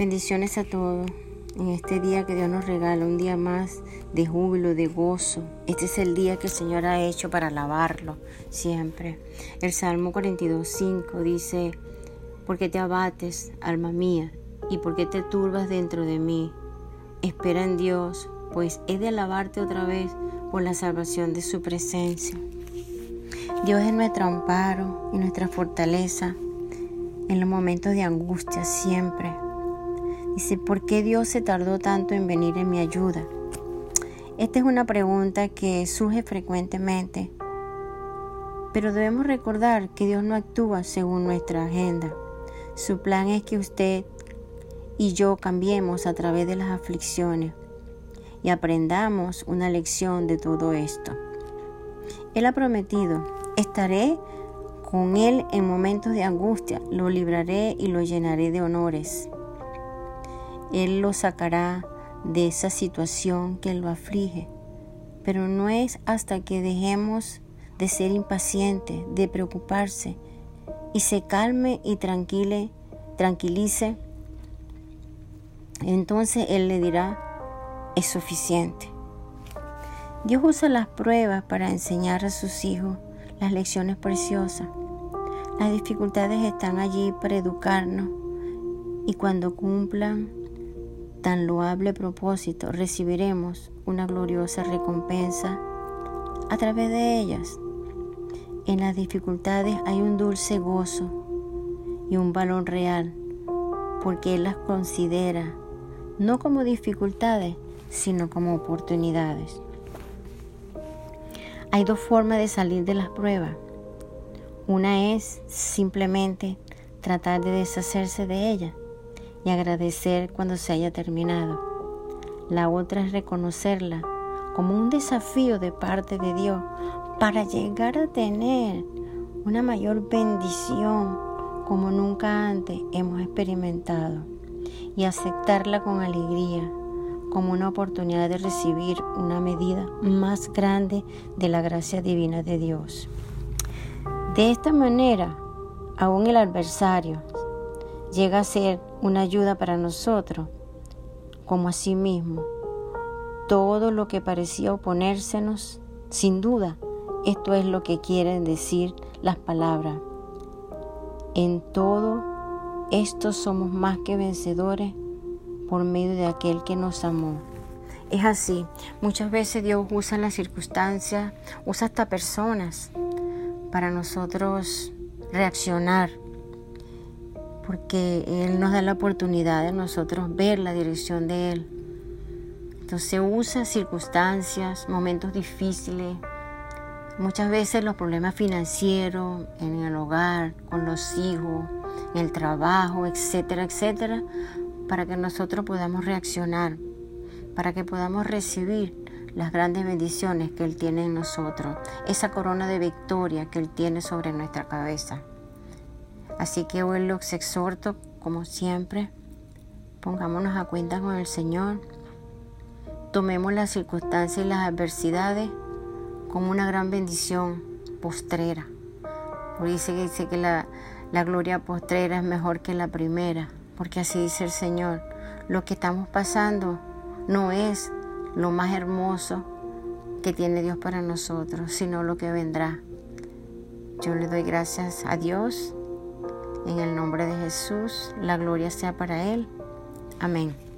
Bendiciones a todos en este día que Dios nos regala, un día más de júbilo, de gozo. Este es el día que el Señor ha hecho para alabarlo siempre. El Salmo 42.5 dice, porque te abates, alma mía, y porque te turbas dentro de mí. Espera en Dios, pues he de alabarte otra vez por la salvación de su presencia. Dios es nuestro amparo y nuestra fortaleza en los momentos de angustia siempre Dice, ¿por qué Dios se tardó tanto en venir en mi ayuda? Esta es una pregunta que surge frecuentemente, pero debemos recordar que Dios no actúa según nuestra agenda. Su plan es que usted y yo cambiemos a través de las aflicciones y aprendamos una lección de todo esto. Él ha prometido, estaré con Él en momentos de angustia, lo libraré y lo llenaré de honores. Él lo sacará de esa situación que lo aflige. Pero no es hasta que dejemos de ser impacientes, de preocuparse y se calme y tranquile, tranquilice, entonces Él le dirá, es suficiente. Dios usa las pruebas para enseñar a sus hijos las lecciones preciosas. Las dificultades están allí para educarnos y cuando cumplan tan loable propósito recibiremos una gloriosa recompensa a través de ellas. En las dificultades hay un dulce gozo y un valor real, porque Él las considera no como dificultades, sino como oportunidades. Hay dos formas de salir de las pruebas. Una es simplemente tratar de deshacerse de ellas y agradecer cuando se haya terminado. La otra es reconocerla como un desafío de parte de Dios para llegar a tener una mayor bendición como nunca antes hemos experimentado y aceptarla con alegría como una oportunidad de recibir una medida más grande de la gracia divina de Dios. De esta manera, aún el adversario llega a ser una ayuda para nosotros, como asimismo todo lo que parecía oponérsenos, sin duda, esto es lo que quieren decir las palabras. En todo esto somos más que vencedores por medio de aquel que nos amó. Es así, muchas veces Dios usa las circunstancias, usa hasta personas para nosotros reaccionar porque Él nos da la oportunidad de nosotros ver la dirección de Él. Entonces usa circunstancias, momentos difíciles, muchas veces los problemas financieros en el hogar, con los hijos, en el trabajo, etcétera, etcétera, para que nosotros podamos reaccionar, para que podamos recibir las grandes bendiciones que Él tiene en nosotros, esa corona de victoria que Él tiene sobre nuestra cabeza. Así que hoy los exhorto, como siempre, pongámonos a cuenta con el Señor, tomemos las circunstancias y las adversidades como una gran bendición postrera. Porque dice que, dice que la, la gloria postrera es mejor que la primera, porque así dice el Señor. Lo que estamos pasando no es lo más hermoso que tiene Dios para nosotros, sino lo que vendrá. Yo le doy gracias a Dios en el nombre de Jesús, la gloria sea para Él. Amén.